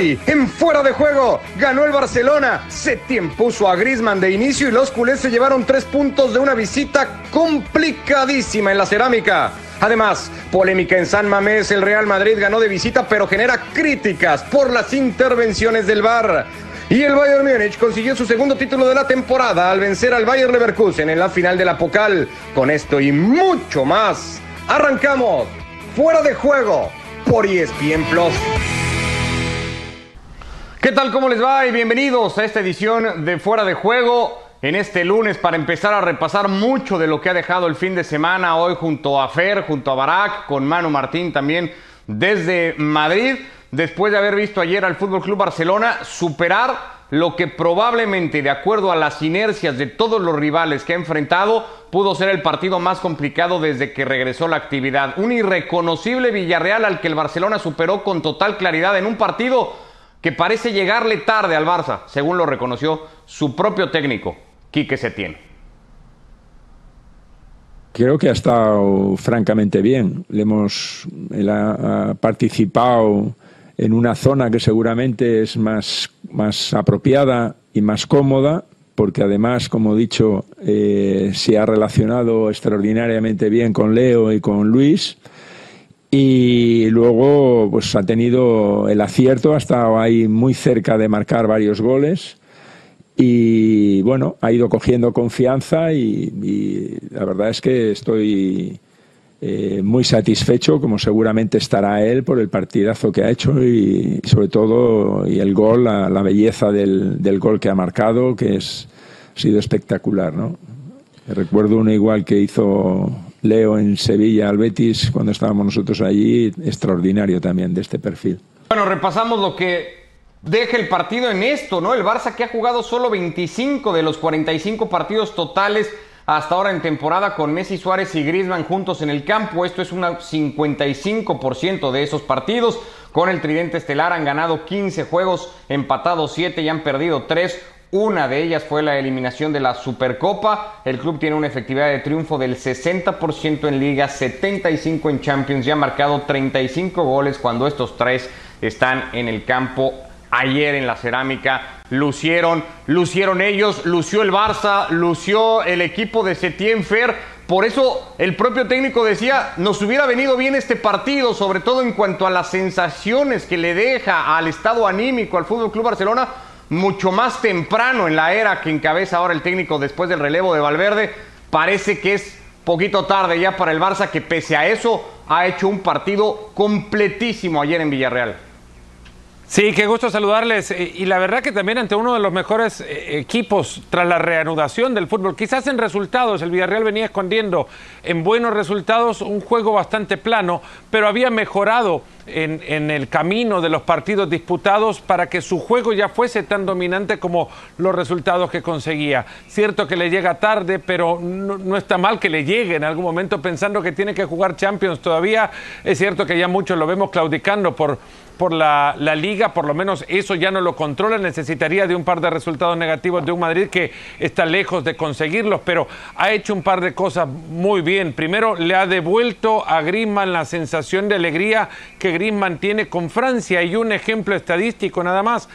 En fuera de juego, ganó el Barcelona. Setien puso a Griezmann de inicio y los culés se llevaron tres puntos de una visita complicadísima en la cerámica. Además, polémica en San Mamés, el Real Madrid ganó de visita pero genera críticas por las intervenciones del VAR. Y el Bayern Múnich consiguió su segundo título de la temporada al vencer al Bayern Leverkusen en la final de la Pocal. Con esto y mucho más, arrancamos fuera de juego por ESPN Plus. ¿Qué tal? ¿Cómo les va? Y bienvenidos a esta edición de Fuera de Juego en este lunes para empezar a repasar mucho de lo que ha dejado el fin de semana hoy junto a Fer, junto a Barak, con Manu Martín también desde Madrid, después de haber visto ayer al Fútbol Club Barcelona superar lo que probablemente, de acuerdo a las inercias de todos los rivales que ha enfrentado, pudo ser el partido más complicado desde que regresó la actividad. Un irreconocible Villarreal al que el Barcelona superó con total claridad en un partido que parece llegarle tarde al Barça, según lo reconoció su propio técnico, Quique Setién. Creo que ha estado francamente bien. Le hemos, él ha, participado en una zona que seguramente es más, más apropiada y más cómoda, porque además, como he dicho, eh, se ha relacionado extraordinariamente bien con Leo y con Luis y luego pues ha tenido el acierto, ha estado ahí muy cerca de marcar varios goles y bueno, ha ido cogiendo confianza y, la verdad es que estoy eh, muy satisfecho, como seguramente estará él, por el partidazo que ha hecho y, sobre todo y el gol, la, belleza del, del, gol que ha marcado, que es, ha sido espectacular. ¿no? Recuerdo uno igual que hizo Leo en Sevilla al Betis cuando estábamos nosotros allí, extraordinario también de este perfil. Bueno, repasamos lo que deja el partido en esto, ¿no? El Barça que ha jugado solo 25 de los 45 partidos totales hasta ahora en temporada con Messi, Suárez y Griezmann juntos en el campo. Esto es un 55% de esos partidos. Con el tridente estelar han ganado 15 juegos, empatado 7 y han perdido 3. Una de ellas fue la eliminación de la Supercopa. El club tiene una efectividad de triunfo del 60% en Liga, 75% en Champions y ha marcado 35 goles cuando estos tres están en el campo. Ayer en la cerámica lucieron, lucieron ellos, lució el Barça, lució el equipo de Setien Fer. Por eso el propio técnico decía, nos hubiera venido bien este partido, sobre todo en cuanto a las sensaciones que le deja al estado anímico al Fútbol Club Barcelona mucho más temprano en la era que encabeza ahora el técnico después del relevo de Valverde. Parece que es poquito tarde ya para el Barça, que pese a eso ha hecho un partido completísimo ayer en Villarreal. Sí, qué gusto saludarles. Eh, y la verdad que también ante uno de los mejores eh, equipos tras la reanudación del fútbol, quizás en resultados, el Villarreal venía escondiendo en buenos resultados un juego bastante plano, pero había mejorado en, el camino de los partidos disputados para que su juego ya fuese tan dominante como los resultados que conseguía. Cierto que le llega tarde, pero no, está mal que le llegue en algún momento pensando que tiene que jugar Champions todavía. Es cierto que ya muchos lo vemos claudicando por por la, la, liga, por lo menos eso ya no lo controla, necesitaría de un par de resultados negativos de un Madrid que está lejos de conseguirlos, pero ha hecho un par de cosas muy bien. Primero, le ha devuelto a Griezmann la sensación de alegría que Griezmann tiene con Francia. Y un ejemplo estadístico nada más,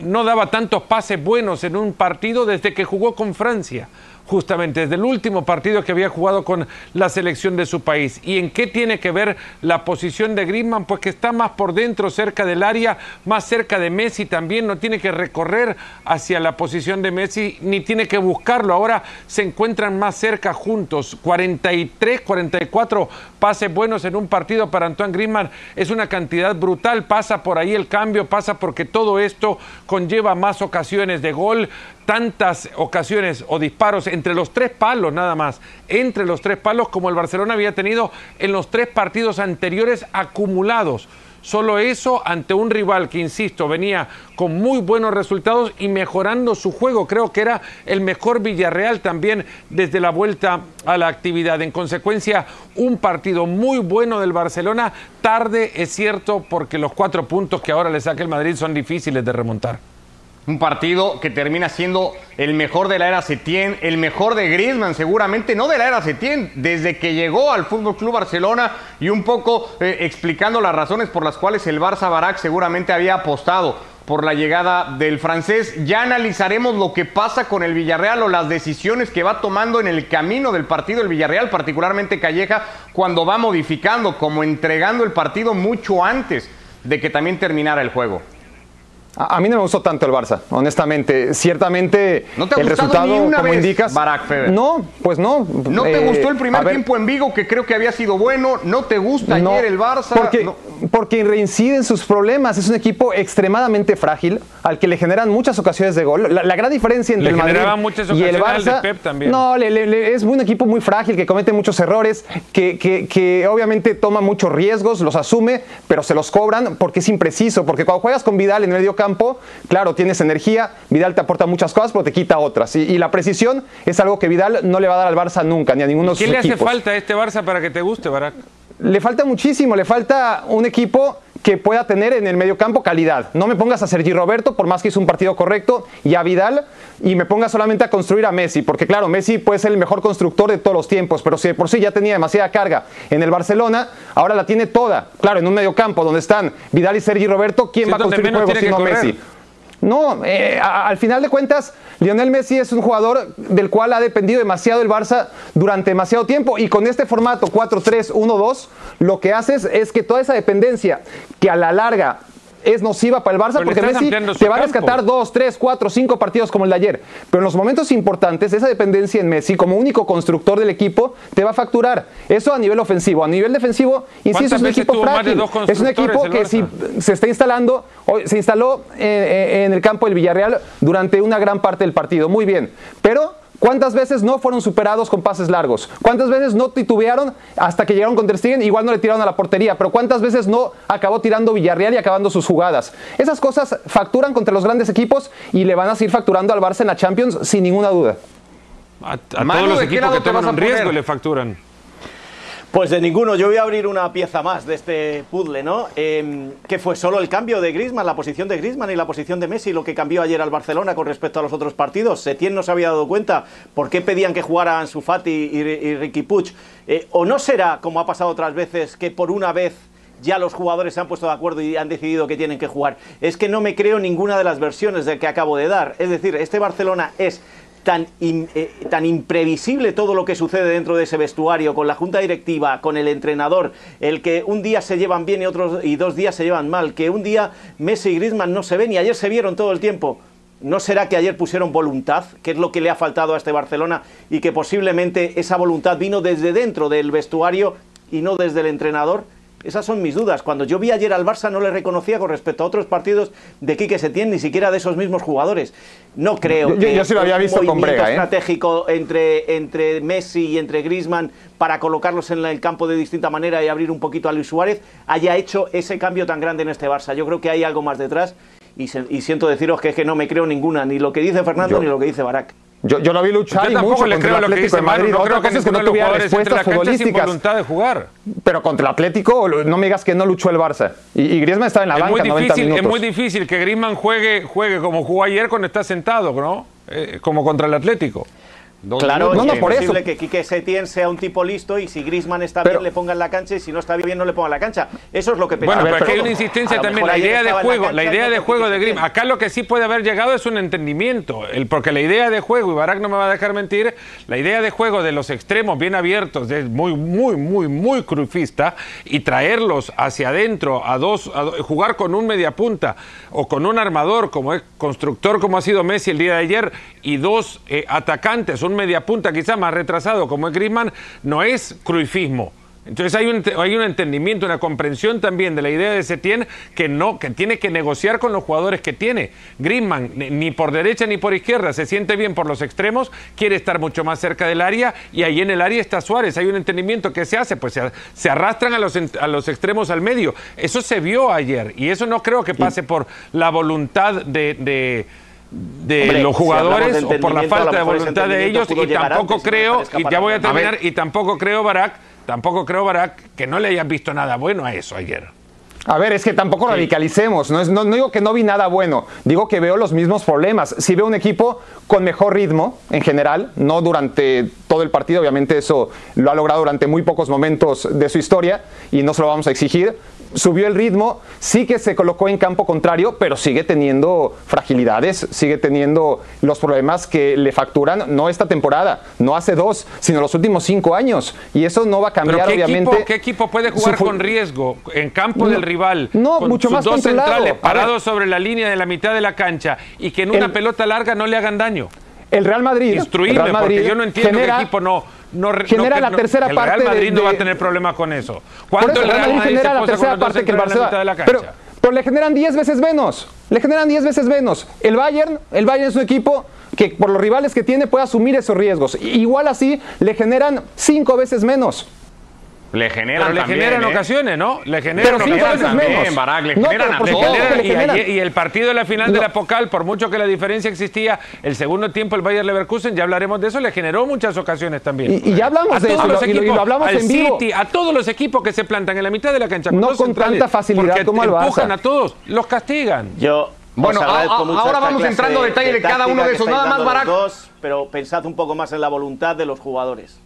no daba tantos pases buenos en un partido desde que jugó con Francia justamente desde el último partido que había jugado con la selección de su país. ¿Y en qué tiene que ver la posición de Griezmann? Pues que está más por dentro, cerca del área, más cerca de Messi también, no tiene que recorrer hacia la posición de Messi, ni tiene que buscarlo. Ahora se encuentran más cerca juntos. 43, 44 pases buenos en un partido para Antoine Griezmann es una cantidad brutal. Pasa por ahí el cambio, pasa porque todo esto conlleva más ocasiones de gol, tantas ocasiones o disparos entre los tres palos nada más, entre los tres palos como el Barcelona había tenido en los tres partidos anteriores acumulados. Solo eso ante un rival que, insisto, venía con muy buenos resultados y mejorando su juego. Creo que era el mejor Villarreal también desde la vuelta a la actividad. En consecuencia, un partido muy bueno del Barcelona. Tarde, es cierto, porque los cuatro puntos que ahora le saca el Madrid son difíciles de remontar. Un partido que termina siendo el mejor de la era Setién, el mejor de Griezmann, seguramente no de la era Setién, desde que llegó al Fútbol Club Barcelona y un poco eh, explicando las razones por las cuales el Barça Barak seguramente había apostado por la llegada del francés. Ya analizaremos lo que pasa con el Villarreal o las decisiones que va tomando en el camino del partido el Villarreal, particularmente Calleja, cuando va modificando, como entregando el partido mucho antes de que también terminara el juego. A, mí no me gustó tanto el Barça, honestamente. Ciertamente ¿No te ha el resultado ni una como vez, indicas. Barack Feber? No, pues no. ¿No te Eh, gustó el a primer ver, tiempo en Vigo, que creo que había sido bueno? ¿No te gusta no, ayer el Barça? Porque, No. porque reincide en sus problemas. Es un equipo extremadamente frágil, al que le generan muchas ocasiones de gol. La, la gran diferencia entre Le el Madrid generaban muchas y el Barça. de Pep también. No, le- le- le- es un equipo muy frágil, que comete muchos errores, que, que- que obviamente toma muchos riesgos, los asume, pero se los cobran porque es impreciso. Porque cuando juegas con Vidal en el medio campo, claro, tienes energía, Vidal te aporta muchas cosas, pero te quita otras. Y, y la precisión es algo que Vidal no le va a dar al Barça nunca, ni a ninguno de ¿Qué le hace falta a este Barça para que te guste, Barak? Le falta muchísimo, le falta un equipo que pueda tener en el mediocampo calidad. No me pongas a Sergi Roberto, por más que hizo un partido correcto, y a Vidal, y me pongas solamente a construir a Messi, porque claro, Messi puede ser el mejor constructor de todos los tiempos, pero si de por sí ya tenía demasiada carga en el Barcelona, ahora la tiene toda. Claro, en un mediocampo donde están Vidal y Sergi Roberto, ¿quién Sí, va a construir juego sino. Messi? No, eh, al final de cuentas, Lionel Messi es un jugador del cual ha dependido demasiado el Barça durante demasiado tiempo. Y con este formato 4-3-1-2 lo que haces es que toda esa dependencia que a la larga es nociva para el Barça Pero porque Messi te va a rescatar dos, tres, cuatro, cinco partidos como el de ayer. Pero en los momentos importantes, esa dependencia en Messi como único constructor del equipo te va a facturar. Eso a nivel ofensivo. A nivel defensivo, insisto, ¿Cuántas es un equipo frágil. Es un equipo que si se está instalando, hoy se instaló eh, eh, en el campo del Villarreal durante una gran parte del partido. Muy bien. Pero ¿Cuántas veces no fueron superados con pases largos? ¿Cuántas veces no titubearon hasta que llegaron con Ter Stegen? Igual no le tiraron a la portería, pero ¿cuántas veces no acabó tirando Villarreal y acabando sus jugadas? Esas cosas facturan contra los grandes equipos y le van a seguir facturando al Barça en la Champions sin ninguna duda. A, a Manu, todos los ¿de qué equipos que toman un riesgo le facturan. Pues de ninguno, yo voy a abrir una pieza más de este puzzle, ¿no? Eh, que fue solo el cambio de Griezmann, la posición de Griezmann y la posición de Messi, lo que cambió ayer al Barcelona con respecto a los otros partidos. Setién no se había dado cuenta por qué pedían que jugara Ansu y, y Ricky Puig. Eh, ¿O no será, como ha pasado otras veces, que por una vez ya los jugadores se han puesto de acuerdo y han decidido que tienen que jugar? Es que no me creo ninguna de las versiones del que acabo de dar. Es decir, este Barcelona es tan, in- eh, tan imprevisible todo lo que sucede dentro de ese vestuario, con la junta directiva, con el entrenador, el que un día se llevan bien y, otros, y dos días se llevan mal, que un día Messi y Griezmann no se ven y ayer se vieron todo el tiempo. ¿No será que ayer pusieron voluntad, que es lo que le ha faltado a este Barcelona, y que posiblemente esa voluntad vino desde dentro del vestuario y no desde el entrenador? Esas son mis dudas. Cuando yo vi ayer al Barça no le reconocía con respecto a otros partidos de Quique Setién, ni siquiera de esos mismos jugadores. No creo Yo- que yo sí lo había un visto con movimiento Brega, ¿eh? estratégico entre, entre Messi y entre Griezmann para colocarlos en el campo de distinta manera y abrir un poquito a Luis Suárez haya hecho ese cambio tan grande en este Barça. Yo creo que hay algo más detrás y, se- y siento deciros que es que no me creo ninguna, ni lo que dice Fernando Yo- ni lo que dice Barak. Yo, yo lo vi luchar Yo y mucho le contra creo el lo que Atlético de. Madrid. No creo Otra que cosa es que no tuviera respuestas futbolísticas. voluntad de jugar. Pero contra el Atlético, no me digas que no luchó el Barça. Y, y Griezmann estaba en la Es banca muy, 90 difícil, es muy difícil que Griezmann juegue, juegue como jugó ayer cuando está sentado, ¿no? Eh, como contra el Atlético. Dos Claro, minutos. No, no, es por eso. posible que Quique Setién sea un tipo listo y si Griezmann está Pero- bien le ponga en la cancha y si no está bien no le ponga en la cancha. Eso es lo que Bueno, pensaba. pero aquí hay una insistencia también. La idea de juego, la idea de juego de Griezmann. Setién. Acá lo que sí puede haber llegado es un entendimiento. El, porque la idea de juego, y Barak no me va a dejar mentir, la idea de juego de los extremos bien abiertos es muy, muy, muy, muy crufista y traerlos hacia adentro a dos, a jugar con un mediapunta o con un armador como es constructor como ha sido Messi el día de ayer y dos eh, atacantes, un mediapunta quizá más retrasado como es Griezmann, no es cruifismo. Entonces hay un, hay un entendimiento, una comprensión también de la idea de Setién que no, que tiene que negociar con los jugadores que tiene. Griezmann ni- por derecha ni por izquierda se siente bien por los extremos, quiere estar mucho más cerca del área y ahí en el área está Suárez. Hay un entendimiento que se hace, pues se, se arrastran a los, a los extremos al medio. Eso se vio ayer y eso no creo que pase por la voluntad de- de de Hombre, los si jugadores hablamos de o por la a falta de voluntad de ellos y tampoco antes creo y ya voy a terminar y tampoco creo Barak tampoco creo Barak que no le hayas visto nada bueno a eso ayer A ver, es que tampoco radicalicemos. No, es, no, no, digo que no vi nada bueno. Digo que veo los mismos problemas. Si veo un equipo con mejor ritmo en general, no durante todo el partido, obviamente eso lo ha logrado durante muy pocos momentos de su historia y no se lo vamos a exigir subió el ritmo, sí que se colocó en campo contrario, pero sigue teniendo fragilidades, sigue teniendo los problemas que le facturan, no esta temporada, no hace dos, sino los últimos cinco años. Y eso no va a cambiar, ¿qué obviamente. Equipo, ¿Qué equipo puede jugar con riesgo en campo del rival? No, con mucho sus más dos controlado. centrales parados sobre la línea de la mitad de la cancha y que en una El- pelota larga no le hagan daño. El Real Madrid, el Real Madrid porque yo no entiendo genera- qué equipo no. No genera no- la tercera el parte Real Madrid de- no va a tener problema con eso. ¿Cuánto eso el Real Madrid genera la tercera parte que el en la de la Barcelona. cancha? Pero, pero le generan 10 veces menos. Le generan 10 veces menos. El Bayern, el Bayern es un equipo que por los rivales que tiene puede asumir esos riesgos. Igual así le generan 5 veces menos. Le generan Pero le también, generan ¿eh? ocasiones, ¿no? Le generan Pero ocasiones. veces también, menos. Barak, le No, generan por Le generan- le y, generan. ayer- y el partido de la final de No. la Pocal, por mucho que la diferencia existía, el segundo tiempo el Bayer Leverkusen, ya hablaremos de eso, le generó muchas ocasiones también. Y- y ya hablamos A de todos eso, y los lo- y lo- y lo equipos, hablamos al en vivo. City, a todos los equipos que se plantan en la mitad de la cancha. No con tanta facilidad porque como el Barça. empujan a todos, los castigan. Yo Bueno, a- a- ahora vamos entrando a detalle de cada uno de esos. Nada más, dos, pero pensad un poco más en la voluntad de los jugadores.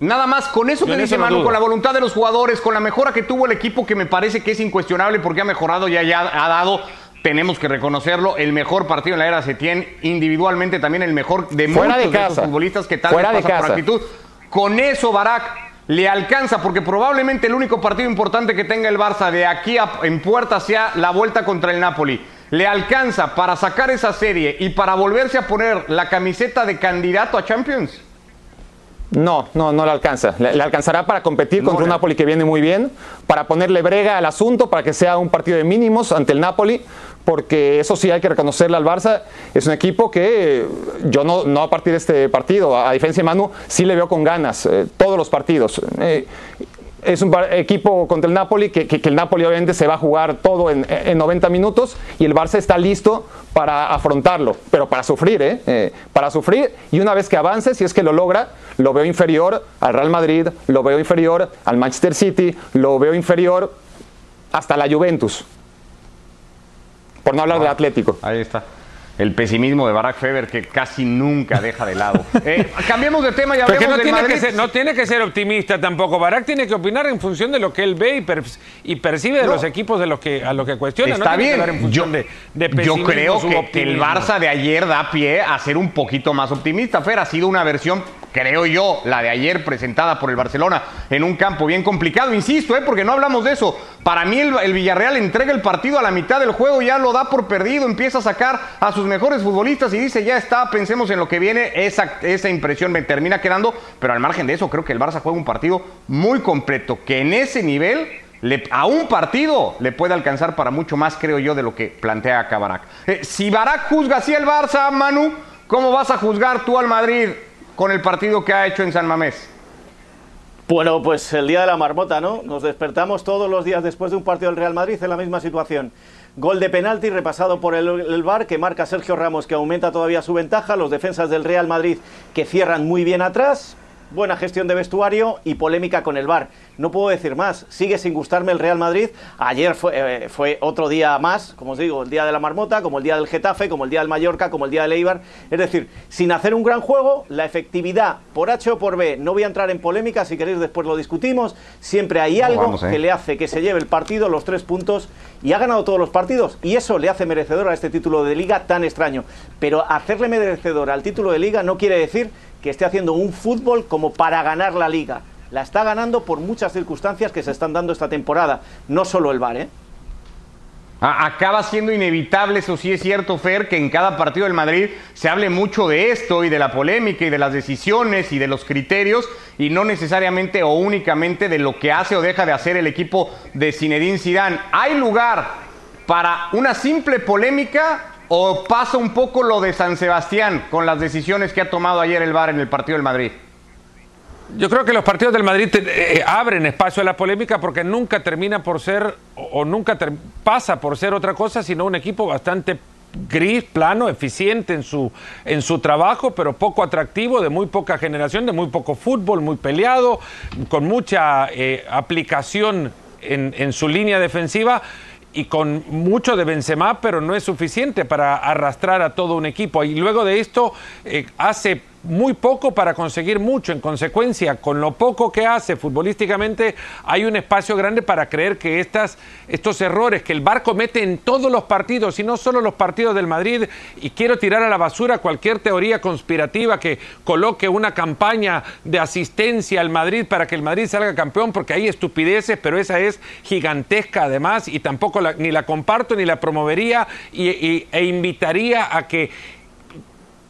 Nada más, con eso Yo que dice eso no Manu, dudo. con la voluntad de los jugadores, con la mejora que tuvo el equipo, que me parece que es incuestionable porque ha mejorado y ya ha dado, tenemos que reconocerlo, el mejor partido en la era Setién, individualmente también el mejor de Fuera muchos de de, esos casa. futbolistas que tal vez de pasa por casa. actitud. Con eso, Barak le alcanza, porque probablemente el único partido importante que tenga el Barça de aquí a- en puerta sea la vuelta contra el Napoli. Le alcanza para sacar esa serie y para volverse a poner la camiseta de candidato a Champions. No, no, no le alcanza. Le, le alcanzará para competir No contra un Napoli que viene muy bien, para ponerle brega al asunto, para que sea un partido de mínimos ante el Napoli, porque eso sí hay que reconocerle al Barça. Es un equipo que yo no, no a partir de este partido, a, a diferencia de Manu, sí le veo con ganas eh, todos los partidos. Eh, es un equipo contra el Napoli que, que- que el Napoli obviamente se va a jugar todo en, en 90 minutos y el Barça está listo para afrontarlo, pero para sufrir, ¿eh? Eh, para sufrir y una vez que avance, si es que lo logra, lo veo inferior al Real Madrid, lo veo inferior al Manchester City, lo veo inferior hasta la Juventus, por no hablar del Atlético. Ahí está. El pesimismo de Barack Feber que casi nunca deja de lado. Eh, cambiemos de tema y hablemos no del tiene Madrid. que, ser, no tiene que ser optimista tampoco. Barak tiene que opinar en función de lo que él ve y, per- y percibe de No. los equipos de los que, a los que cuestiona. Está no tiene que hablar en bien. Yo, función de, de yo pesimismo, creo que, que el. Barça de ayer da pie a ser un poquito más optimista. Fer, ha sido una versión, creo yo, la de ayer presentada por el Barcelona en un campo bien complicado. Insisto, ¿eh? porque no hablamos de eso. Para mí el, el Villarreal entrega el partido a la mitad del juego, ya lo da por perdido, empieza a sacar a sus mejores futbolistas y dice, ya está, pensemos en lo que viene. Esa, esa impresión me termina quedando, pero al margen de eso, creo que el Barça juega un partido muy completo, que en ese nivel a un partido le puede alcanzar para mucho más, creo yo, de lo que plantea acá Barak. Eh, si Barak juzga así al Barça, Manu, ¿cómo vas a juzgar tú al Madrid con el partido que ha hecho en San Mamés? Bueno, pues el día de la marmota, ¿no? Nos despertamos todos los días después de un partido del Real Madrid en la misma situación. Gol de penalti repasado por el, el VAR que marca Sergio Ramos que aumenta todavía su ventaja. Los defensas del Real Madrid que cierran muy bien atrás. Buena gestión de vestuario y polémica con el VAR. No puedo decir más. Sigue sin gustarme el Real Madrid. Ayer fue, eh, fue otro día más, como os digo, el día de la marmota, como el día del Getafe, como el día del Mallorca, como el día del Eibar. Es decir, sin hacer un gran juego, la efectividad por H o por B. No voy a entrar en polémica, si queréis después lo discutimos. Siempre hay algo vamos, ¿eh? que le hace que se lleve el partido, los tres puntos, y ha ganado todos los partidos. Y eso le hace merecedor a este título de liga tan extraño. Pero hacerle merecedor al título de liga no quiere decir que esté haciendo un fútbol como para ganar la liga. La está ganando por muchas circunstancias que se están dando esta temporada. No solo el VAR, ¿eh? Acaba siendo inevitable, eso sí es cierto, Fer, que en cada partido del Madrid se hable mucho de esto y de la polémica y de las decisiones y de los criterios y no necesariamente o únicamente de lo que hace o deja de hacer el equipo de Zinedine Zidane. ¿Hay lugar para una simple polémica o pasa un poco lo de San Sebastián con las decisiones que ha tomado ayer el VAR en el partido del Madrid? Yo creo que los partidos del Madrid eh, abren espacio a la polémica porque nunca termina por ser o, nunca pasa por ser otra cosa sino un equipo bastante gris, plano, eficiente en su, en su trabajo, pero poco atractivo, de muy poca generación, de muy poco fútbol, muy peleado, con mucha eh, aplicación en su línea defensiva y con mucho de Benzema, pero no es suficiente para arrastrar a todo un equipo. Y luego de esto eh, hace muy poco para conseguir mucho. En consecuencia, con lo poco que hace futbolísticamente, hay un espacio grande para creer que estas, estos errores que el Bar comete en todos los partidos, y no solo los partidos del Madrid, y quiero tirar a la basura cualquier teoría conspirativa que coloque una campaña de asistencia al Madrid para que el Madrid salga campeón, porque hay estupideces, pero esa es gigantesca además, y tampoco ni la comparto ni la promovería, y, e invitaría a que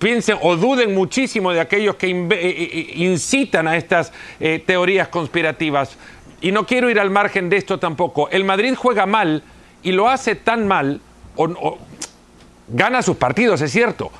piensen o duden muchísimo de aquellos que eh, eh, incitan a estas eh, teorías conspirativas. Y no quiero ir al margen de esto tampoco. El Madrid juega mal y lo hace tan mal, o, gana sus partidos, es cierto,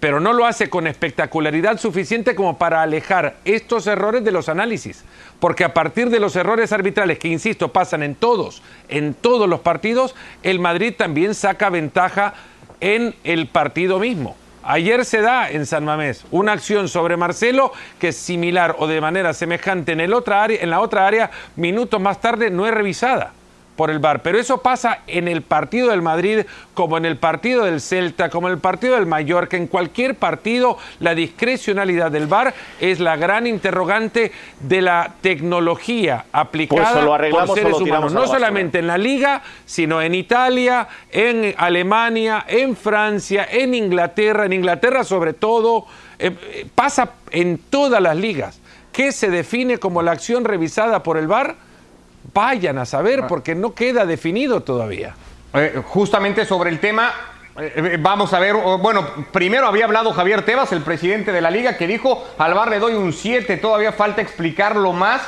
pero no lo hace con espectacularidad suficiente como para alejar estos errores de los análisis. Porque a partir de los errores arbitrales, que insisto, pasan en todos, en todos los partidos, el Madrid también saca ventaja en el partido mismo. Ayer se da en San Mamés una acción sobre Marcelo que es similar o de manera semejante en, el otra área, en la otra área, minutos más tarde no es revisada por el VAR. Pero eso pasa en el partido del Madrid, como en el partido del Celta, como en el partido del Mallorca. En cualquier partido, la discrecionalidad del VAR es la gran interrogante de la tecnología aplicada pues por seres humanos. No solamente en la Liga, sino en Italia, en Alemania, en Francia, en Inglaterra. En Inglaterra, sobre todo, eh, pasa en todas las ligas. ¿Qué se define como la acción revisada por el VAR? Vayan a saber porque no queda definido todavía. Eh, justamente sobre el tema, eh, eh, vamos a ver, bueno, primero había hablado Javier Tebas, el presidente de la liga, que dijo, al bar le doy un 7, todavía falta explicarlo más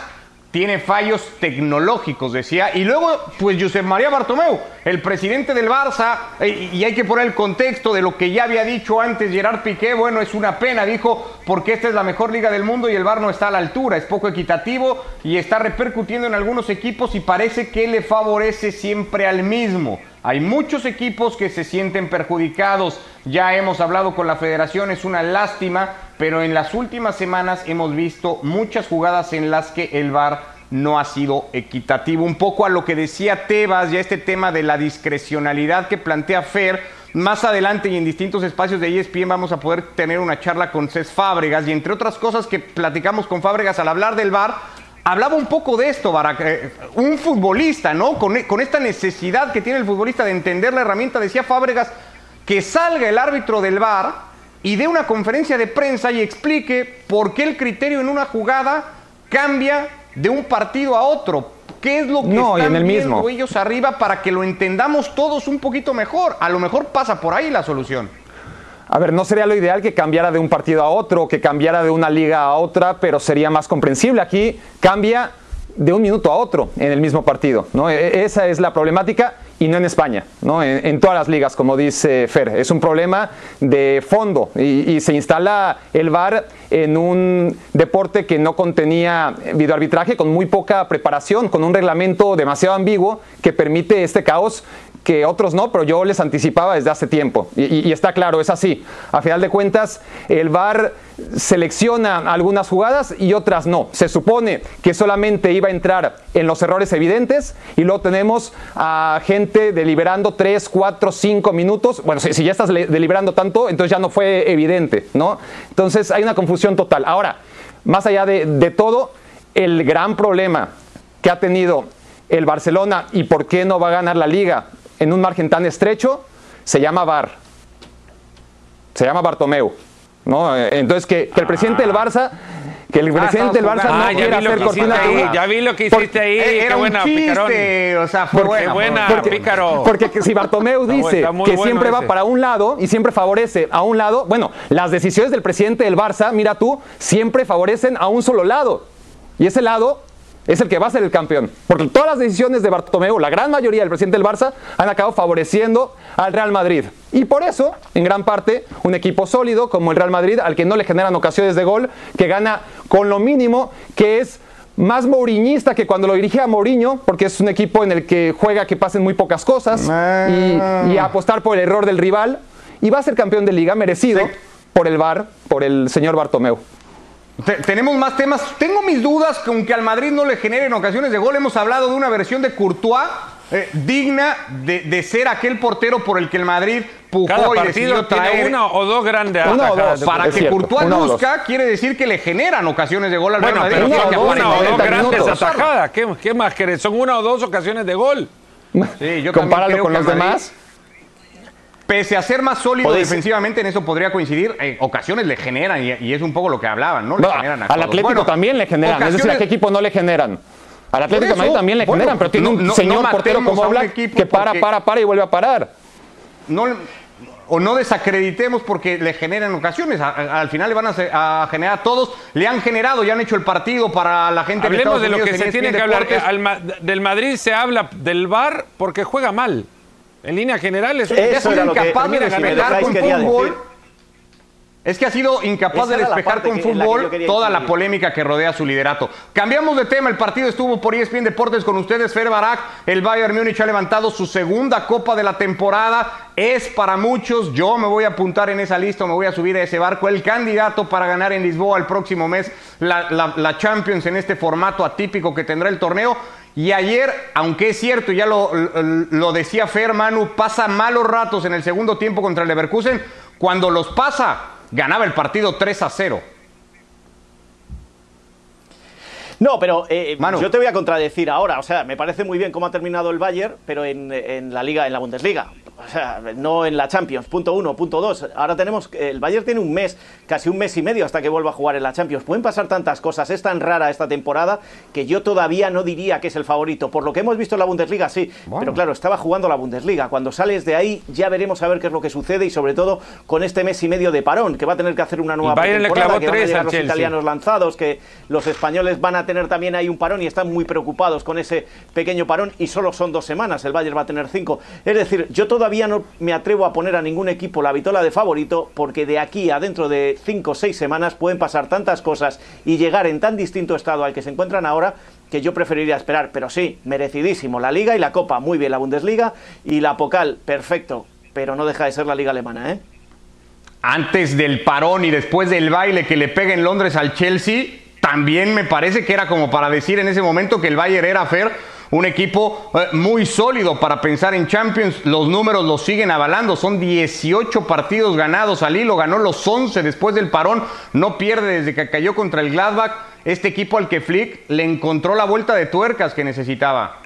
tiene fallos tecnológicos, decía. Y luego, pues Josep María Bartomeu, el presidente del Barça, eh, y hay que poner el contexto de lo que ya había dicho antes Gerard Piqué, bueno, es una pena, dijo, porque esta es la mejor liga del mundo y el Bar no está a la altura, es poco equitativo y está repercutiendo en algunos equipos y parece que le favorece siempre al mismo. Hay muchos equipos que se sienten perjudicados. Ya hemos hablado con la federación, es una lástima, pero en las últimas semanas hemos visto muchas jugadas en las que el VAR no ha sido equitativo. Un poco a lo que decía Tebas, ya este tema de la discrecionalidad que plantea Fer. Más adelante y en distintos espacios de ESPN vamos a poder tener una charla con Cés Fábregas y entre otras cosas que platicamos con Fábregas al hablar del VAR, hablaba un poco de esto, Barak. Eh, un futbolista, ¿no? Con, con, esta necesidad que tiene el futbolista de entender la herramienta, decía Fábregas, que salga el árbitro del VAR y dé una conferencia de prensa y explique por qué el criterio en una jugada cambia de un partido a otro. ¿Qué es lo que no, están en el viendo mismo. ellos arriba para que lo entendamos todos un poquito mejor? A lo mejor pasa por ahí la solución. A ver, no sería lo ideal que cambiara de un partido a otro, que cambiara de una liga a otra, pero sería más comprensible. Aquí cambia de un minuto a otro en el mismo partido. ¿no? E, e, esa es la problemática y no en España, ¿no? En, todas las ligas, como dice Fer. Es un problema de fondo y, y, se instala el VAR en un deporte que no contenía videoarbitraje, con muy poca preparación, con un reglamento demasiado ambiguo que permite este caos que otros no, pero yo les anticipaba desde hace tiempo. Y, está claro, es así. A final de cuentas, el VAR selecciona algunas jugadas y otras no. Se supone que solamente iba a entrar en los errores evidentes y luego tenemos a gente deliberando 3, 4, 5 minutos. Bueno, si, ya estás deliberando tanto, entonces ya no fue evidente, ¿no? Entonces hay una confusión total. Ahora, más allá de, de todo, el gran problema que ha tenido el Barcelona y por qué no va a ganar la liga en un margen tan estrecho se llama Bar. Se llama Bartomeu. ¿no? Entonces, que, el presidente del Barça que el ah, presidente del Barça no ah, quiera hacer cortina ahí, Ya vi lo que hiciste ahí, qué buena, chiste, O sea, fue porque, buena, porque, pícaro. Porque si Bartomeu dice que siempre va para un lado y siempre favorece a un lado, bueno, las decisiones del presidente del Barça, mira tú, siempre favorecen a un solo lado. Y ese lado es el que va a ser el campeón. Porque todas las decisiones de Bartomeu, la gran mayoría del presidente del Barça, han acabado favoreciendo al Real Madrid. Y por eso, en gran parte, un equipo sólido como el Real Madrid, al que no le generan ocasiones de gol, que gana con lo mínimo, que es más mouriñista que cuando lo dirige a Mourinho, porque es un equipo en el que juega que pasen muy pocas cosas y, apostar por el error del rival. Y va a ser campeón de liga merecido por el VAR, por el señor Bartomeu. Tenemos más temas. Tengo mis dudas con que al Madrid no le generen ocasiones de gol. Hemos hablado de una versión de Courtois eh, digna de, ser aquel portero por el que el Madrid pujó Cada y decidió traer una o dos grandes una o dos, Para que Courtois luzca, quiere decir que le generan ocasiones de gol al Madrid. Una, o dos grandes atajadas. ¿Qué, más querés? Son una o dos ocasiones de gol. Sí, yo Compáralo con los demás. Pese a ser más sólido defensivamente, en eso podría coincidir, eh, ocasiones le generan, y, es un poco lo que hablaban, ¿no? Le generan al Atlético también le generan, es decir, ¿a qué equipo no le generan? Al Atlético Madrid también le generan, pero tiene un señor portero como Oblak que para, para, para y vuelve a parar. No, o no desacreditemos porque le generan ocasiones. al final le van a, generar a todos. Le han generado, ya han hecho el partido para la gente Hablemos de lo que se tiene que hablar. del Madrid se habla del VAR porque juega mal. En línea general es, incapaz de despejar con fútbol. Es que ha sido incapaz de despejar con fútbol toda la polémica que rodea su liderato. Cambiamos de tema, el partido estuvo por ESPN Deportes con ustedes, Fer Barak. El Bayern Múnich ha levantado su segunda copa de la temporada. Es para muchos, yo me voy a apuntar en esa lista, me voy a subir a ese barco, el candidato para ganar en Lisboa el próximo mes la Champions en este formato atípico que tendrá el torneo. Y ayer, aunque es cierto, ya lo, lo, decía Fer Manu, pasa malos ratos en el segundo tiempo contra el Leverkusen. Cuando los pasa, ganaba el partido 3 a 0. No, pero eh, yo te voy a contradecir ahora. O sea, me parece muy bien cómo ha terminado el Bayern, pero en, en la Liga, en la Bundesliga. O sea, no en la Champions, punto uno, punto dos. Ahora tenemos, el Bayern tiene un mes, casi un mes y medio hasta que vuelva a jugar en la Champions. Pueden pasar tantas cosas, es tan rara esta temporada que yo todavía no diría que es el favorito. Por lo que hemos visto en la Bundesliga, sí. Pero claro, estaba jugando la Bundesliga. Cuando sales de ahí ya veremos a ver qué es lo que sucede y sobre todo con este mes y medio de parón, que va a tener que hacer una nueva temporada, que van a llegar los italianos lanzados, que los españoles van a tener también ahí un parón y están muy preocupados con ese pequeño parón y solo son dos semanas. El Bayern va a tener cinco. Es decir, yo todavía no me atrevo a poner a ningún equipo la vitola de favorito porque de aquí a dentro de 5 o 6 semanas pueden pasar tantas cosas y llegar en tan distinto estado al que se encuentran ahora que yo preferiría esperar. Pero sí, merecidísimo. La Liga y la Copa, muy bien la Bundesliga y la Pocal, perfecto. Pero no deja de ser la Liga Alemana, ¿eh? Antes del parón y después del baile que le pega en Londres al Chelsea, también me parece que era como para decir en ese momento que el Bayern era fair un equipo eh, muy sólido para pensar en Champions. Los números los siguen avalando. Son 18 partidos ganados al hilo. Ganó los 11 después del parón. No pierde desde que cayó contra el Gladbach. Este equipo al que Flick le encontró la vuelta de tuercas que necesitaba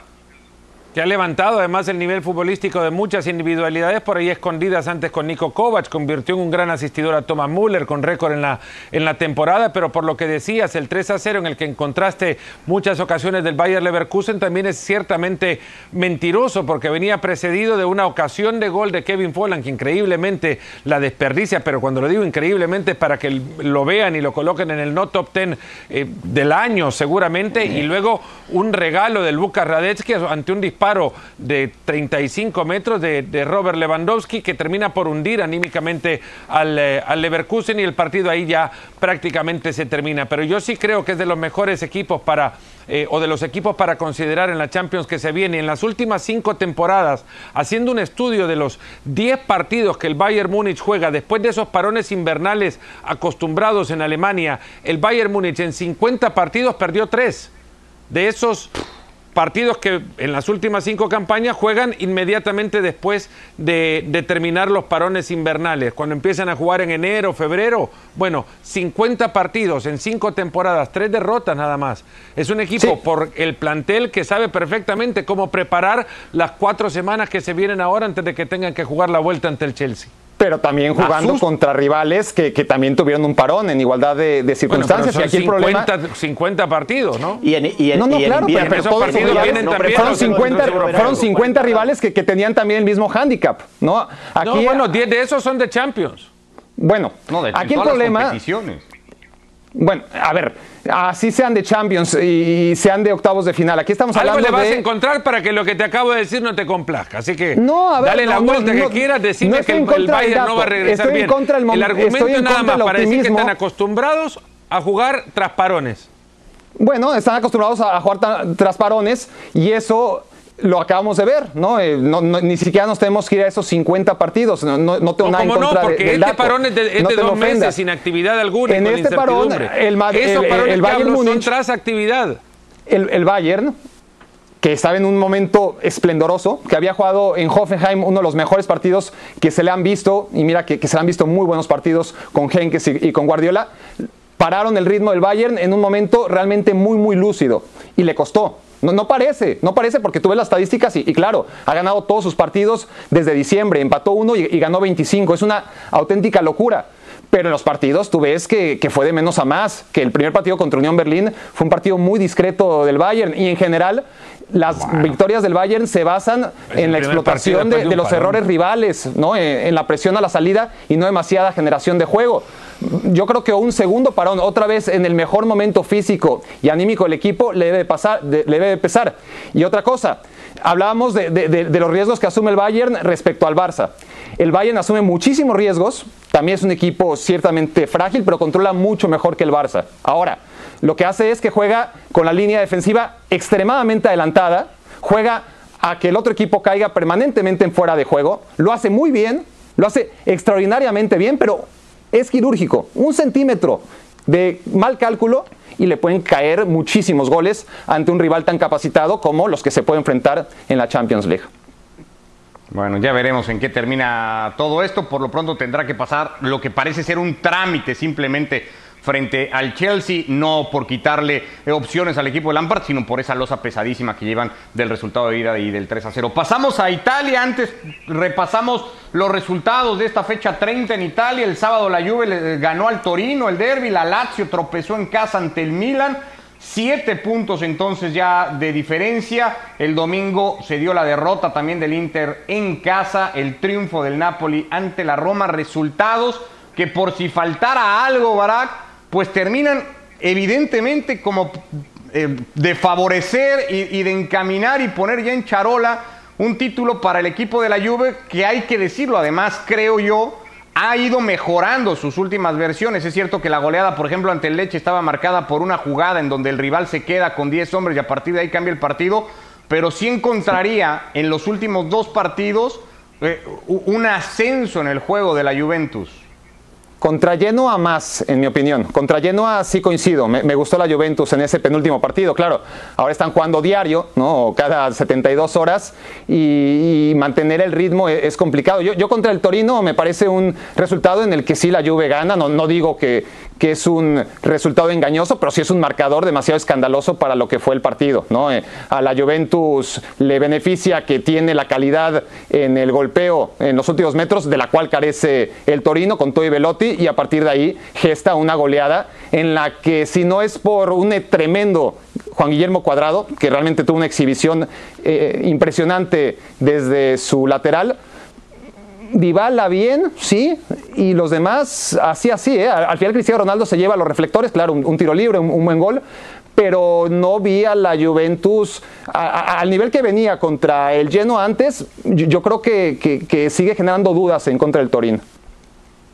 que ha levantado además el nivel futbolístico de muchas individualidades por ahí escondidas antes con Nico Kovac, convirtió en un gran asistidor a Thomas Müller con récord en la, en la temporada, pero por lo que decías, el 3 a 0 en el que encontraste muchas ocasiones del Bayer Leverkusen también es ciertamente mentiroso porque venía precedido de una ocasión de gol de Kevin Folland que increíblemente la desperdicia, pero cuando lo digo increíblemente para que lo vean y lo coloquen en el no top 10 eh, del año seguramente, y luego un regalo del Lucas Radetzky ante un disparo de 35 metros de, Robert Lewandowski que termina por hundir anímicamente eh, al, Leverkusen y el partido ahí ya prácticamente se termina. Pero yo sí creo que es de los mejores equipos para, eh, o de los equipos para considerar en la Champions que se viene. En las últimas cinco temporadas, haciendo un estudio de los 10 partidos que el Bayern Múnich juega después de esos parones invernales acostumbrados en Alemania, el Bayern Múnich en 50 partidos perdió 3. De esos partidos que en las últimas cinco campañas juegan inmediatamente después de, terminar los parones invernales. Cuando empiezan a jugar en enero, febrero, bueno, 50 partidos en cinco temporadas, tres derrotas nada más. Es un equipo por el plantel que sabe perfectamente cómo preparar las cuatro semanas que se vienen ahora antes de que tengan que jugar la vuelta ante el Chelsea pero también jugando contra rivales que, también tuvieron un parón en igualdad de, circunstancias. y aquí 50, 50 partidos, ¿no? Y en, y no, no, claro, pero, esos partidos vienen también. Fueron 50, fueron 50 rivales que, tenían también el mismo handicap, ¿no? Aquí, bueno, 10 de esos son de Champions. Bueno, aquí el problema. Bueno, a ver, así sean de Champions y sean de octavos de final. Aquí estamos hablando Algo le vas a encontrar para que lo que te acabo de decir no te complazca. Así que dale la vuelta que quieras, decirme que el, Bayern no va a regresar estoy bien. contra el, el argumento nada más para decir que están acostumbrados a jugar tras parones. Bueno, están acostumbrados a jugar tras parones y eso lo acabamos de ver, ¿no? Eh, no, no ni siquiera nos tenemos que ir a esos 50 partidos. No, no, no tengo nada en ¿cómo contra no? de- Porque del este parón es de, es de dos meses sin actividad alguna. En este parón, el el- Bayern Múnich- tras actividad. el, el Bayern, que estaba en un momento esplendoroso, que había jugado en Hoffenheim uno de los mejores partidos que se le han visto, y mira que, que se le han visto muy buenos partidos con Henkes y, y con Guardiola, pararon el ritmo del Bayern en un momento realmente muy, muy lúcido, y le costó. No, no parece, no parece porque tú ves las estadísticas y, y claro, ha ganado todos sus partidos desde diciembre, empató uno y, y ganó 25, es una auténtica locura. Pero en los partidos tú ves que, que fue de menos a más, que el primer partido contra Unión Berlín fue un partido muy discreto del Bayern y en general las victorias del Bayern se basan en la explotación de, de de un los errores rivales, ¿no? en, en la presión a la salida y no demasiada generación de juego. Yo creo que un segundo parón, otra vez en el mejor momento físico y anímico del equipo, le debe, pasar, le debe pesar. Y otra cosa, hablábamos de- de los riesgos que asume el Bayern respecto al Barça. El Bayern asume muchísimos riesgos, también es un equipo ciertamente frágil, pero controla mucho mejor que el Barça. Ahora, lo que hace es que juega con la línea defensiva extremadamente adelantada, juega a que el otro equipo caiga permanentemente en fuera de juego, lo hace muy bien, lo hace extraordinariamente bien, pero es quirúrgico, un centímetro de mal cálculo y le pueden caer muchísimos goles ante un rival tan capacitado como los que se puede enfrentar en la Champions League. Bueno, ya veremos en qué termina todo esto. Por lo pronto tendrá que pasar lo que parece ser un trámite simplemente frente al Chelsea, no por quitarle eh, opciones al equipo de Lampard, sino por esa losa pesadísima que llevan del resultado de ida y del 3 a 0. Pasamos a Italia, antes repasamos los resultados de esta fecha 30 en Italia. El sábado la Juve le ganó al Torino, el derby, la Lazio tropezó en casa ante el Milan. Siete puntos entonces ya de diferencia. El domingo se dio la derrota también del Inter en casa, el triunfo del Napoli ante la Roma. Resultados que por si faltara algo, Barak, pues terminan evidentemente como eh, de favorecer y, de encaminar y poner ya en charola un título para el equipo de la Juve que hay que decirlo, además creo yo, ha ido mejorando sus últimas versiones. Es cierto que la goleada, por ejemplo, ante el Leche estaba marcada por una jugada en donde el rival se queda con 10 hombres y a partir de ahí cambia el partido, pero sí encontraría en los últimos dos partidos eh, un ascenso en el juego de la Juventus. Contra Genoa más, en mi opinión. Contra Genoa sí coincido. Me, gustó la Juventus en ese penúltimo partido. Claro, ahora están jugando diario, ¿no? Cada 72 horas y, mantener el ritmo es, es complicado. Yo, yo contra el Torino me parece un resultado en el que sí la Juve gana. No, no digo que, que es un resultado engañoso, pero sí es un marcador demasiado escandaloso para lo que fue el partido, ¿no? Eh, a la Juventus le beneficia que tiene la calidad en el golpeo en los últimos metros, de la cual carece el Torino con Toy Velotti, y a partir de ahí gesta una goleada en la que si no es por un tremendo Juan Guillermo Cuadrado, que realmente tuvo una exhibición eh, impresionante desde su lateral, Dybala bien, sí, y los demás así, así, ¿eh? Al al final Cristiano Ronaldo se lleva los reflectores, claro, un, tiro libre, un, buen gol, pero no vi a la Juventus a- a- al nivel que venía contra el Genoa antes, yo, creo que, que- que sigue generando dudas en contra del Torino.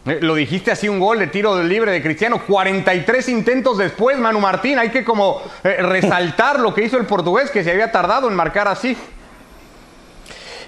Eh, Lo dijiste así, un gol de tiro libre de Cristiano. 43 intentos después, Manu Martín. Hay que como eh, resaltar lo que hizo el portugués, que se había tardado en marcar así.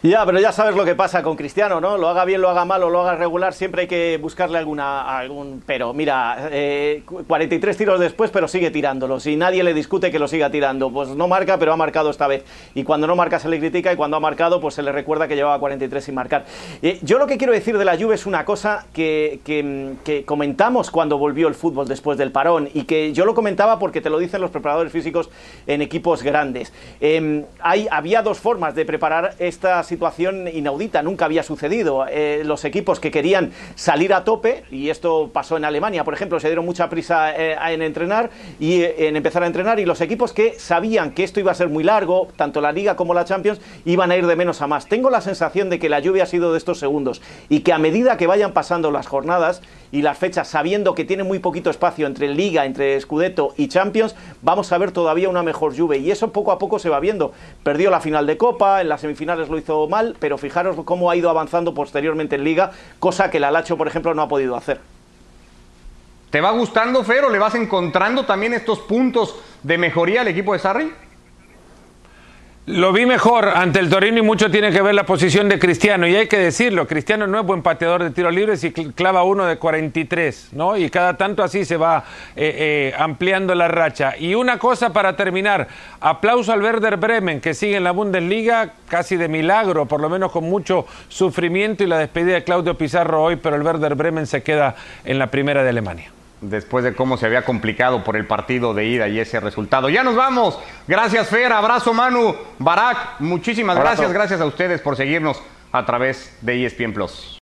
Ya, pero ya sabes lo que pasa con Cristiano, ¿no? Lo haga bien, lo haga mal o lo haga regular, siempre hay que buscarle alguna, algún pero. Mira, eh, 43 tiros después, pero sigue tirándolos y nadie le discute que lo siga tirando. Pues no marca, pero ha marcado esta vez. Y cuando no marca se le critica y cuando ha marcado, pues se le recuerda que llevaba 43 sin marcar. Eh, yo lo que quiero decir de la Juve es una cosa que, que, comentamos cuando volvió el fútbol después del parón y que yo lo comentaba porque te lo dicen los preparadores físicos en equipos grandes. Eh, hay, había dos formas de preparar esta situación inaudita, nunca había sucedido. Eh, los equipos que querían salir a tope, y esto pasó en Alemania, por ejemplo, se dieron mucha prisa eh, en entrenar y eh, en empezar a entrenar, y los equipos que sabían que esto iba a ser muy largo, tanto la Liga como la Champions, iban a ir de menos a más. Tengo la sensación de que la lluvia ha sido de estos segundos y que a medida que vayan pasando las jornadas y las fechas, sabiendo que tiene muy poquito espacio entre Liga, entre Scudetto y Champions, vamos a ver todavía una mejor Juve y eso poco a poco se va viendo. Perdió la final de Copa, en las semifinales lo hizo mal, pero fijaros cómo ha ido avanzando posteriormente en Liga, cosa que la Lacho, por ejemplo, no ha podido hacer. ¿Te va gustando, Fer, o le vas encontrando también estos puntos de mejoría al equipo de Sarri? Lo vi mejor ante el Torino y mucho tiene que ver la posición de Cristiano. Y hay que decirlo, Cristiano no es buen pateador de tiros libres y clava uno de 43, ¿no? Y cada tanto así se va eh, eh, ampliando la racha. Y una cosa para terminar, aplauso al Werder Bremen, que sigue en la Bundesliga casi de milagro, por lo menos con mucho sufrimiento y la despedida de Claudio Pizarro hoy, pero el Werder Bremen se queda en la primera de Alemania después de cómo se había complicado por el partido de ida y ese resultado. Ya nos vamos. Gracias, Fer. Abrazo, Manu. Barak, muchísimas gracias. Gracias a ustedes por seguirnos a través de ESPN Plus.